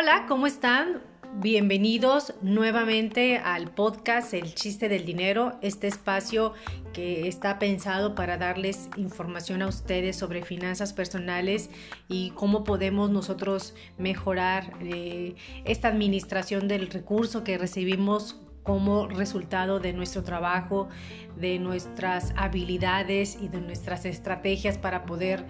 Hola, ¿cómo están? Bienvenidos nuevamente al podcast El chiste del dinero, este espacio que está pensado para darles información a ustedes sobre finanzas personales y cómo podemos nosotros mejorar eh, esta administración del recurso que recibimos como resultado de nuestro trabajo, de nuestras habilidades y de nuestras estrategias para poder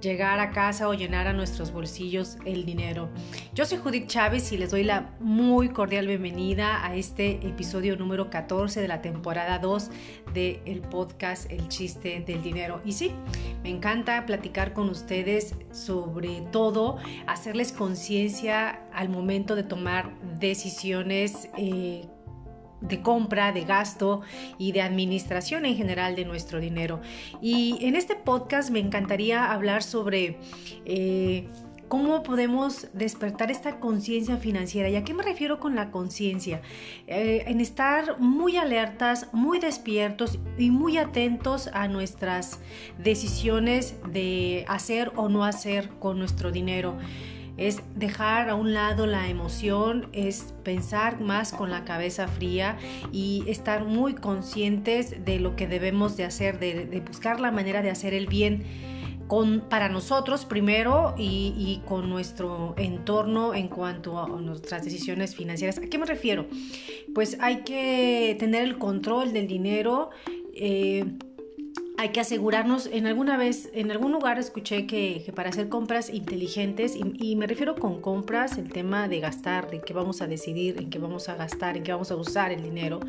llegar a casa o llenar a nuestros bolsillos el dinero. Yo soy Judith Chávez y les doy la muy cordial bienvenida a este episodio número 14 de la temporada 2 del el podcast El chiste del dinero. Y sí, me encanta platicar con ustedes sobre todo, hacerles conciencia al momento de tomar decisiones. Eh, de compra, de gasto y de administración en general de nuestro dinero. Y en este podcast me encantaría hablar sobre eh, cómo podemos despertar esta conciencia financiera. ¿Y a qué me refiero con la conciencia? Eh, en estar muy alertas, muy despiertos y muy atentos a nuestras decisiones de hacer o no hacer con nuestro dinero es dejar a un lado la emoción, es pensar más con la cabeza fría y estar muy conscientes de lo que debemos de hacer, de, buscar la manera de hacer el bien. Con, para nosotros primero y, con nuestro entorno en cuanto a nuestras decisiones financieras. ¿A qué me refiero? Pues hay que tener el control del dinero. Eh, hay que asegurarnos, en alguna vez, en algún lugar escuché que, para hacer compras inteligentes, y, me refiero con compras, el tema de gastar, de qué vamos a decidir, en qué vamos a gastar, en qué vamos a usar el dinero.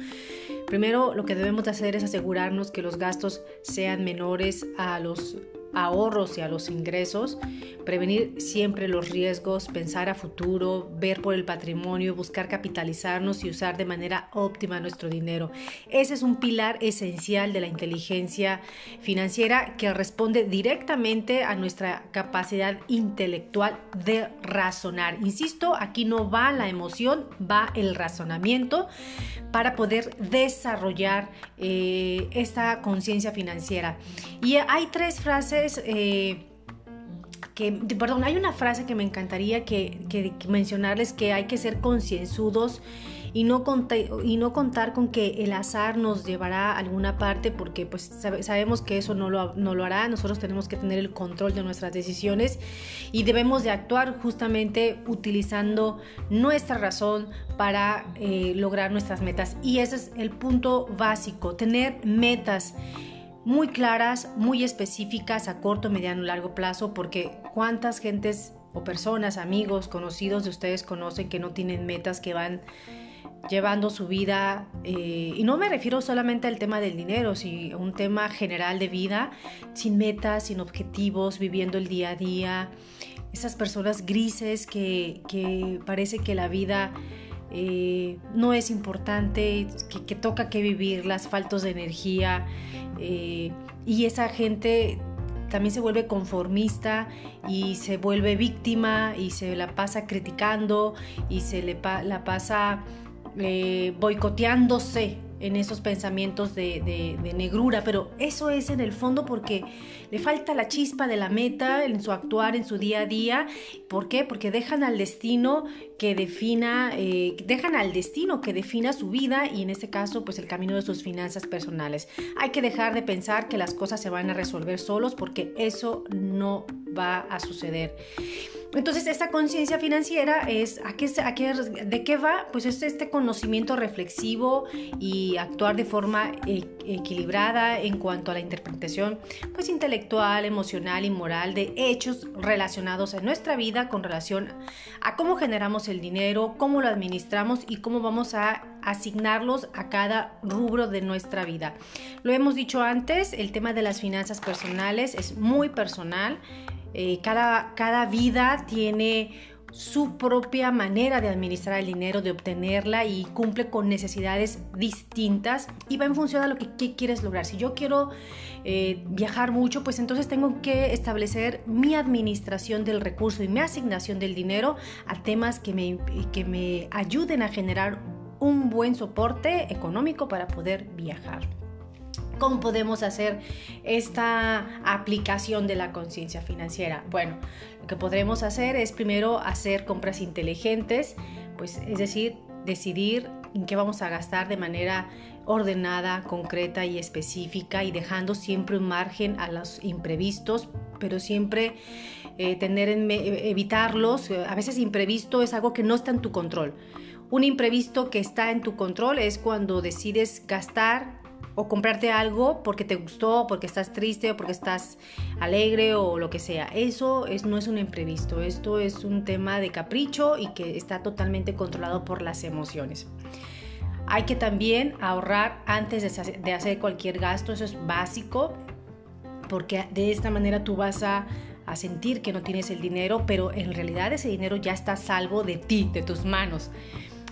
Primero lo que debemos de hacer es asegurarnos que los gastos sean menores a los ahorros y a los ingresos, prevenir siempre los riesgos, pensar a futuro, ver por el patrimonio, buscar capitalizarnos y usar de manera óptima nuestro dinero. Ese es un pilar esencial de la inteligencia financiera que responde directamente a nuestra capacidad intelectual de razonar. Insisto, aquí no va la emoción, va el razonamiento para poder desarrollar eh, esta conciencia financiera. Y hay tres frases eh, que, perdón, hay una frase que me encantaría que, que mencionarles que hay que ser concienzudos y no, y no contar con que el azar nos llevará a alguna parte porque pues sabemos que eso no lo, no lo hará, nosotros tenemos que tener el control de nuestras decisiones y debemos de actuar justamente utilizando nuestra razón para eh, lograr nuestras metas. Y ese es el punto básico, tener metas muy claras, muy específicas a corto, mediano, largo plazo, porque cuántas gentes o personas, amigos, conocidos de ustedes conocen que no tienen metas, que van llevando su vida, eh, y no me refiero solamente al tema del dinero, sino un tema general de vida, sin metas, sin objetivos, viviendo el día a día, esas personas grises que, parece que la vida eh, no es importante, que, toca que vivir, las faltos de energía, eh, y esa gente también se vuelve conformista y se vuelve víctima y se la pasa criticando y se le la pasa eh, boicoteándose en esos pensamientos de, negrura, pero eso es en el fondo porque le falta la chispa de la meta en su actuar, en su día a día. ¿Por qué? Porque dejan al destino que defina, eh, dejan al destino que defina su vida y en este caso, pues el camino de sus finanzas personales. Hay que dejar de pensar que las cosas se van a resolver solos porque eso no va a suceder. Entonces, esta conciencia financiera es, ¿a qué, ¿de qué va? Pues es este conocimiento reflexivo y actuar de forma e, equilibrada en cuanto a la interpretación pues, intelectual, emocional y moral de hechos relacionados en nuestra vida con relación a cómo generamos el dinero, cómo lo administramos y cómo vamos a asignarlos a cada rubro de nuestra vida. Lo hemos dicho antes, el tema de las finanzas personales es muy personal eh, cada, cada vida tiene su propia manera de administrar el dinero, de obtenerla y cumple con necesidades distintas y va en función a lo que, quieres lograr. Si yo quiero eh, viajar mucho, pues entonces tengo que establecer mi administración del recurso y mi asignación del dinero a temas que me, que me ayuden a generar un buen soporte económico para poder viajar. ¿Cómo podemos hacer esta aplicación de la conciencia financiera? Bueno, lo que podremos hacer es primero hacer compras inteligentes, pues es decir, decidir en qué vamos a gastar de manera ordenada, concreta y específica y dejando siempre un margen a los imprevistos, pero siempre eh, tener en, evitarlos. A veces imprevisto es algo que no está en tu control. Un imprevisto que está en tu control es cuando decides gastar o comprarte algo porque te gustó, porque estás triste o porque estás alegre o lo que sea. Eso es, no es un imprevisto, esto es un tema de capricho y que está totalmente controlado por las emociones. Hay que también ahorrar antes de hacer cualquier gasto, eso es básico, porque de esta manera tú vas a, a sentir que no tienes el dinero, pero en realidad ese dinero ya está salvo de ti, de tus manos.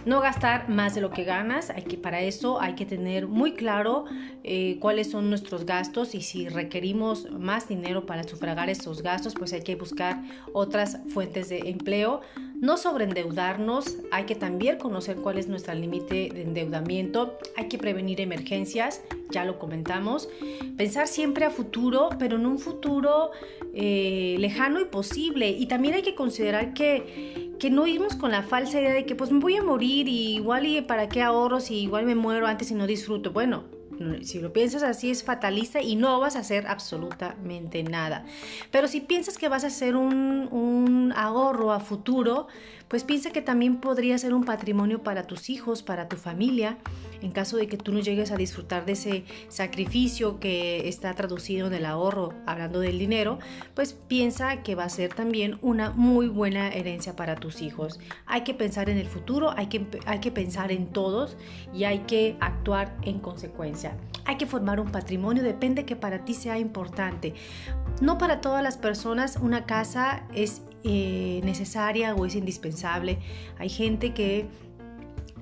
No gastar más de lo que ganas, hay que, para eso hay que tener muy claro eh, cuáles son nuestros gastos y si requerimos más dinero para sufragar esos gastos, pues hay que buscar otras fuentes de empleo. No sobreendeudarnos, hay que también conocer cuál es nuestro límite de endeudamiento, hay que prevenir emergencias, ya lo comentamos. Pensar siempre a futuro, pero en un futuro eh, lejano y posible. Y también hay que considerar que que no irnos con la falsa idea de que pues me voy a morir y igual y para qué ahorro si igual me muero antes y no disfruto. Bueno, si lo piensas así es fatalista y no vas a hacer absolutamente nada. Pero si piensas que vas a hacer un, ahorro a futuro, pues piensa que también podría ser un patrimonio para tus hijos, para tu familia en caso de que tú no llegues a disfrutar de ese sacrificio que está traducido en el ahorro, hablando del dinero, pues piensa que va a ser también una muy buena herencia para tus hijos. Hay que pensar en el futuro, hay que, hay que pensar en todos y hay que actuar en consecuencia. Hay que formar un patrimonio, depende que para ti sea importante. No para todas las personas una casa es eh, necesaria o es indispensable. Hay gente que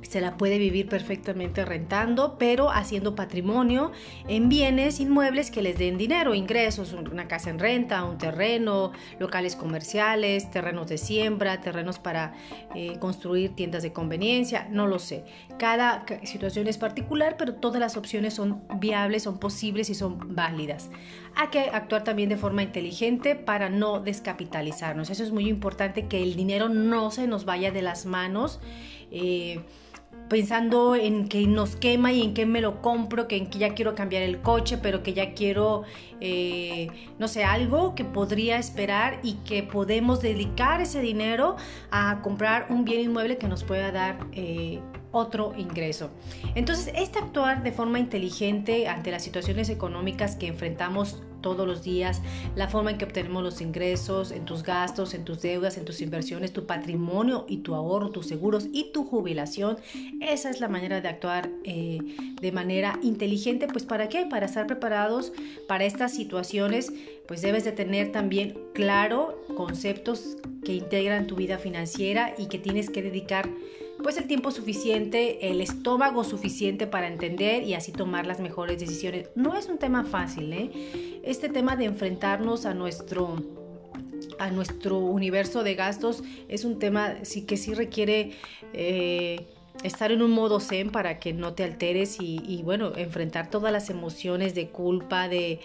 se la puede vivir perfectamente rentando, pero haciendo patrimonio en bienes inmuebles que les den dinero, ingresos, una casa en renta, un terreno, locales comerciales, terrenos de siembra, terrenos para eh, construir tiendas de conveniencia, no lo sé. Cada situación es particular, pero todas las opciones son viables, son posibles y son válidas. Hay que actuar también de forma inteligente para no descapitalizarnos. Eso es muy importante, que el dinero no se nos vaya de las manos. Eh, pensando en que nos quema y en que me lo compro, que en que ya quiero cambiar el coche, pero que ya quiero, eh, no sé, algo que podría esperar y que podemos dedicar ese dinero a comprar un bien inmueble que nos pueda dar eh, otro ingreso. Entonces, este actuar de forma inteligente ante las situaciones económicas que enfrentamos todos los días, la forma en que obtenemos los ingresos, en tus gastos, en tus deudas, en tus inversiones, tu patrimonio y tu ahorro, tus seguros y tu jubilación. Esa es la manera de actuar eh, de manera inteligente. Pues ¿para qué? Para estar preparados para estas situaciones, pues debes de tener también claro conceptos que integran tu vida financiera y que tienes que dedicar pues el tiempo suficiente, el estómago suficiente para entender y así tomar las mejores decisiones. No es un tema fácil, ¿eh? Este tema de enfrentarnos a nuestro a nuestro universo de gastos es un tema sí que sí requiere eh, estar en un modo zen para que no te alteres y, y bueno enfrentar todas las emociones de culpa de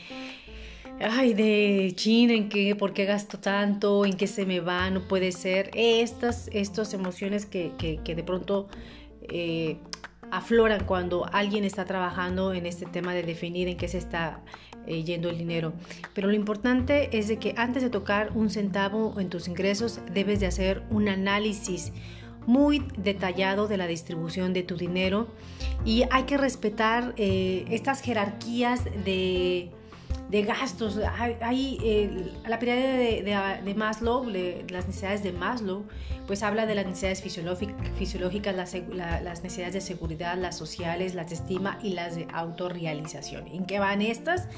ay, de chin, en qué, por qué gasto tanto, en qué se me va, no puede ser. Estas, estas emociones que, que, de pronto eh, afloran cuando alguien está trabajando en este tema de definir en qué se está eh, yendo el dinero. Pero lo importante es de que antes de tocar un centavo en tus ingresos, debes de hacer un análisis muy detallado de la distribución de tu dinero y hay que respetar eh, estas jerarquías de de gastos. Hay, eh, la pirámide de, Maslow, las necesidades de Maslow, pues habla de las necesidades fisiológicas, las, las, necesidades de seguridad, las sociales, las de estima y las de autorrealización. ¿En qué van estas?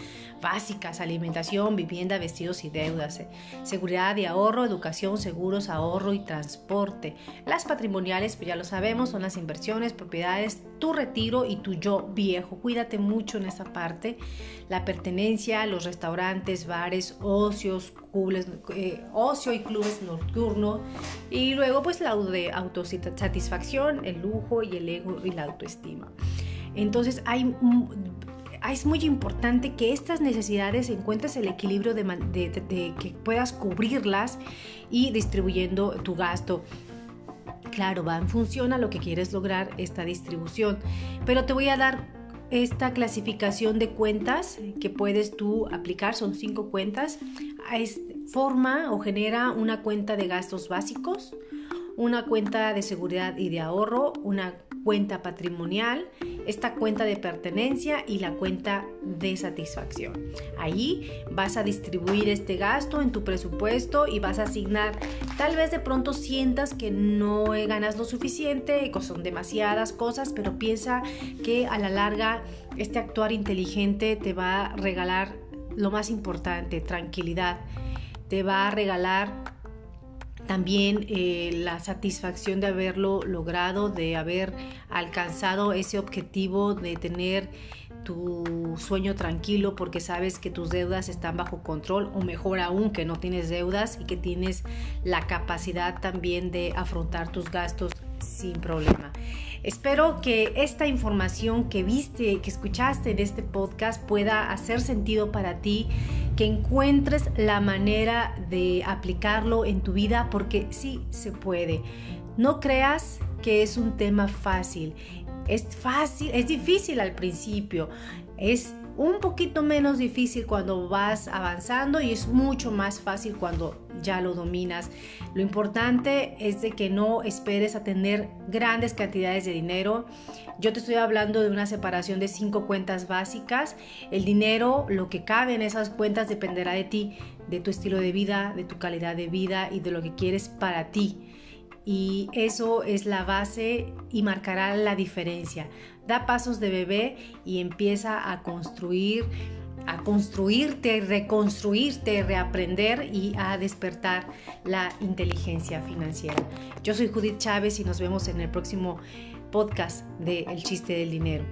Básicas, alimentación, vivienda, vestidos y deudas, eh. seguridad y ahorro, educación, seguros, ahorro y transporte. Las patrimoniales, pues ya lo sabemos, son las inversiones, propiedades, tu retiro y tu yo viejo. Cuídate mucho en esa parte. La pertenencia, los restaurantes, bares, ocios, clubes, eh, ocio y clubes nocturnos. Y luego pues la de autosatisfacción, el lujo y el ego y la autoestima. Entonces es muy importante que estas necesidades encuentres el equilibrio de, de que puedas cubrirlas y distribuyendo tu gasto. Claro, va en función a lo que quieres lograr esta distribución, pero te voy a dar esta clasificación de cuentas que puedes tú aplicar, son cinco cuentas, forma o genera una cuenta de gastos básicos, una cuenta de seguridad y de ahorro, una cuenta patrimonial, esta cuenta de pertenencia y la cuenta de satisfacción. Ahí vas a distribuir este gasto en tu presupuesto y vas a asignar, tal vez de pronto sientas que no ganas lo suficiente, que son demasiadas cosas, pero piensa que a la larga este actuar inteligente te va a regalar lo más importante, tranquilidad, te va a regalar también eh, la satisfacción de haberlo logrado, de haber alcanzado ese objetivo, de tener tu sueño tranquilo porque sabes que tus deudas están bajo control o mejor aún que no tienes deudas y que tienes la capacidad también de afrontar tus gastos sin problema. Espero que esta información que viste, que escuchaste en este podcast pueda hacer sentido para ti, que encuentres la manera de aplicarlo en tu vida porque sí se puede. No creas que es un tema fácil. Es fácil, es difícil al principio. Es un poquito menos difícil cuando vas avanzando y es mucho más fácil cuando ya lo dominas. Lo importante es de que no esperes a tener grandes cantidades de dinero. Yo te estoy hablando de una separación de cinco cuentas básicas. El dinero, lo que cabe en esas cuentas dependerá de ti, de tu estilo de vida, de tu calidad de vida y de lo que quieres para ti y eso es la base y marcará la diferencia. Da pasos de bebé y empieza a construir, a construirte, reconstruirte, reaprender y a despertar la inteligencia financiera. Yo soy Judith Chávez y nos vemos en el próximo podcast de El chiste del dinero.